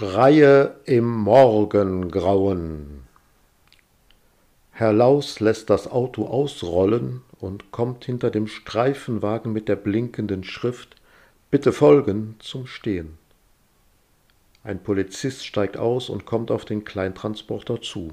Schreie im Morgengrauen. Herr Laus lässt das Auto ausrollen und kommt hinter dem Streifenwagen mit der blinkenden Schrift Bitte folgen zum Stehen. Ein Polizist steigt aus und kommt auf den Kleintransporter zu.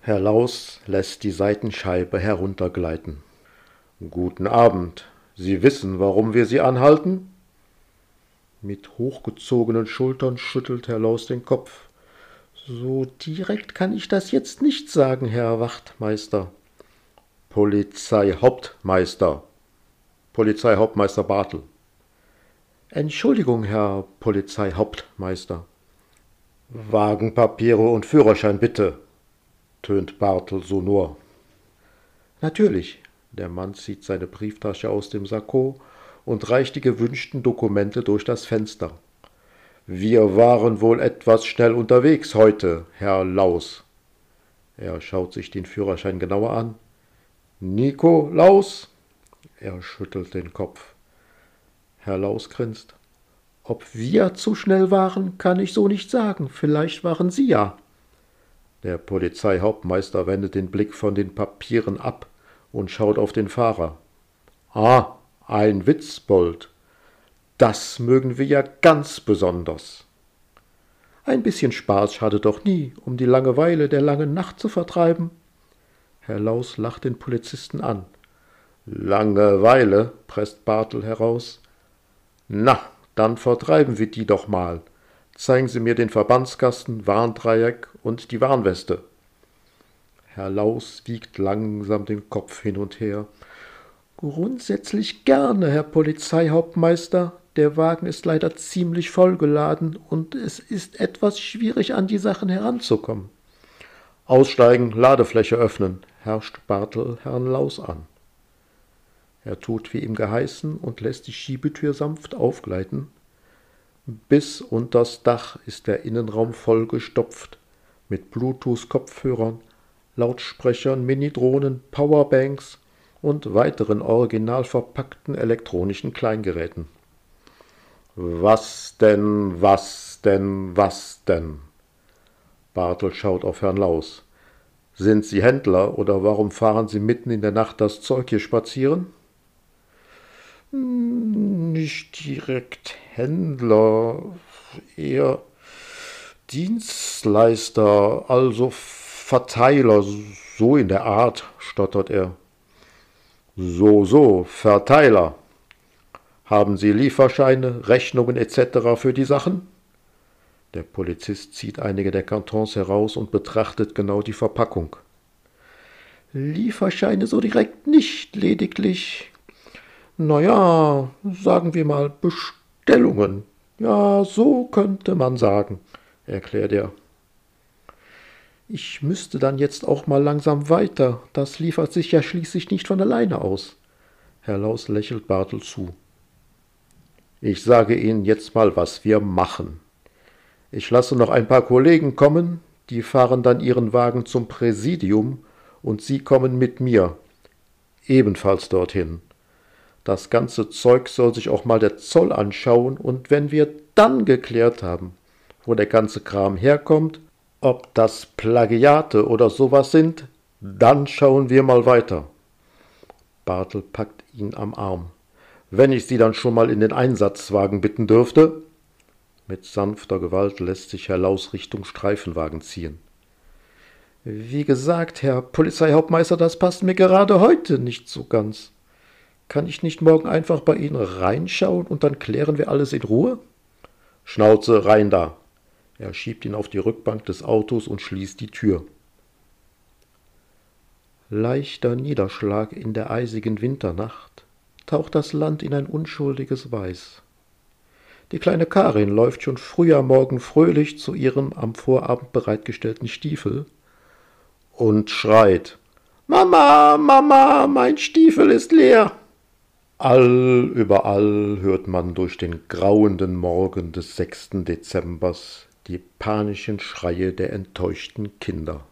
Herr Laus lässt die Seitenscheibe heruntergleiten. Guten Abend. Sie wissen, warum wir Sie anhalten? Mit hochgezogenen Schultern schüttelt Herr Laus den Kopf. So direkt kann ich das jetzt nicht sagen, Herr Wachtmeister. Polizeihauptmeister. Polizeihauptmeister Bartel. Entschuldigung, Herr Polizeihauptmeister. Wagenpapiere und Führerschein bitte, tönt Bartel sonor. Natürlich. Der Mann zieht seine Brieftasche aus dem Sakko und reicht die gewünschten Dokumente durch das Fenster. Wir waren wohl etwas schnell unterwegs heute, Herr Laus. Er schaut sich den Führerschein genauer an. Nico Laus? Er schüttelt den Kopf. Herr Laus grinst. Ob wir zu schnell waren, kann ich so nicht sagen. Vielleicht waren Sie ja. Der Polizeihauptmeister wendet den Blick von den Papieren ab und schaut auf den Fahrer. Ah, ein Witzbold. Das mögen wir ja ganz besonders. Ein bisschen Spaß schadet doch nie, um die Langeweile der langen Nacht zu vertreiben. Herr Laus lacht den Polizisten an. Langeweile, presst Bartel heraus. Na, dann vertreiben wir die doch mal. Zeigen Sie mir den Verbandskasten, Warndreieck und die Warnweste. Herr Laus wiegt langsam den Kopf hin und her. Grundsätzlich gerne, Herr Polizeihauptmeister. Der Wagen ist leider ziemlich vollgeladen und es ist etwas schwierig, an die Sachen heranzukommen. Aussteigen, Ladefläche öffnen, herrscht Bartel Herrn Laus an. Er tut wie ihm geheißen und lässt die Schiebetür sanft aufgleiten. Bis unters Dach ist der Innenraum vollgestopft mit Bluetooth-Kopfhörern, Lautsprechern, Minidrohnen, Powerbanks und weiteren original verpackten elektronischen Kleingeräten. Was denn, was denn, was denn? Bartel schaut auf Herrn Laus. Sind Sie Händler oder warum fahren Sie mitten in der Nacht das Zeug hier spazieren? Nicht direkt Händler, eher Dienstleister, also Verteiler, so in der Art, stottert er. So, so, Verteiler. Haben Sie Lieferscheine, Rechnungen etc. für die Sachen? Der Polizist zieht einige der Kartons heraus und betrachtet genau die Verpackung. Lieferscheine so direkt nicht, lediglich, naja, sagen wir mal Bestellungen. Ja, so könnte man sagen, erklärt er. Ich müsste dann jetzt auch mal langsam weiter. Das liefert sich ja schließlich nicht von alleine aus. Herr Laus lächelt Bartel zu. Ich sage Ihnen jetzt mal, was wir machen. Ich lasse noch ein paar Kollegen kommen, die fahren dann ihren Wagen zum Präsidium und Sie kommen mit mir ebenfalls dorthin. Das ganze Zeug soll sich auch mal der Zoll anschauen und wenn wir dann geklärt haben, wo der ganze Kram herkommt ob das Plagiate oder sowas sind, dann schauen wir mal weiter. Bartel packt ihn am Arm. Wenn ich Sie dann schon mal in den Einsatzwagen bitten dürfte. Mit sanfter Gewalt lässt sich Herr Laus Richtung Streifenwagen ziehen. Wie gesagt, Herr Polizeihauptmeister, das passt mir gerade heute nicht so ganz. Kann ich nicht morgen einfach bei Ihnen reinschauen und dann klären wir alles in Ruhe? Schnauze rein da, er schiebt ihn auf die Rückbank des Autos und schließt die Tür. Leichter Niederschlag in der eisigen Winternacht taucht das Land in ein unschuldiges Weiß. Die kleine Karin läuft schon früh am Morgen fröhlich zu ihrem am Vorabend bereitgestellten Stiefel und schreit Mama, Mama, mein Stiefel ist leer. All überall hört man durch den grauenden Morgen des 6. Dezembers die panischen Schreie der enttäuschten Kinder.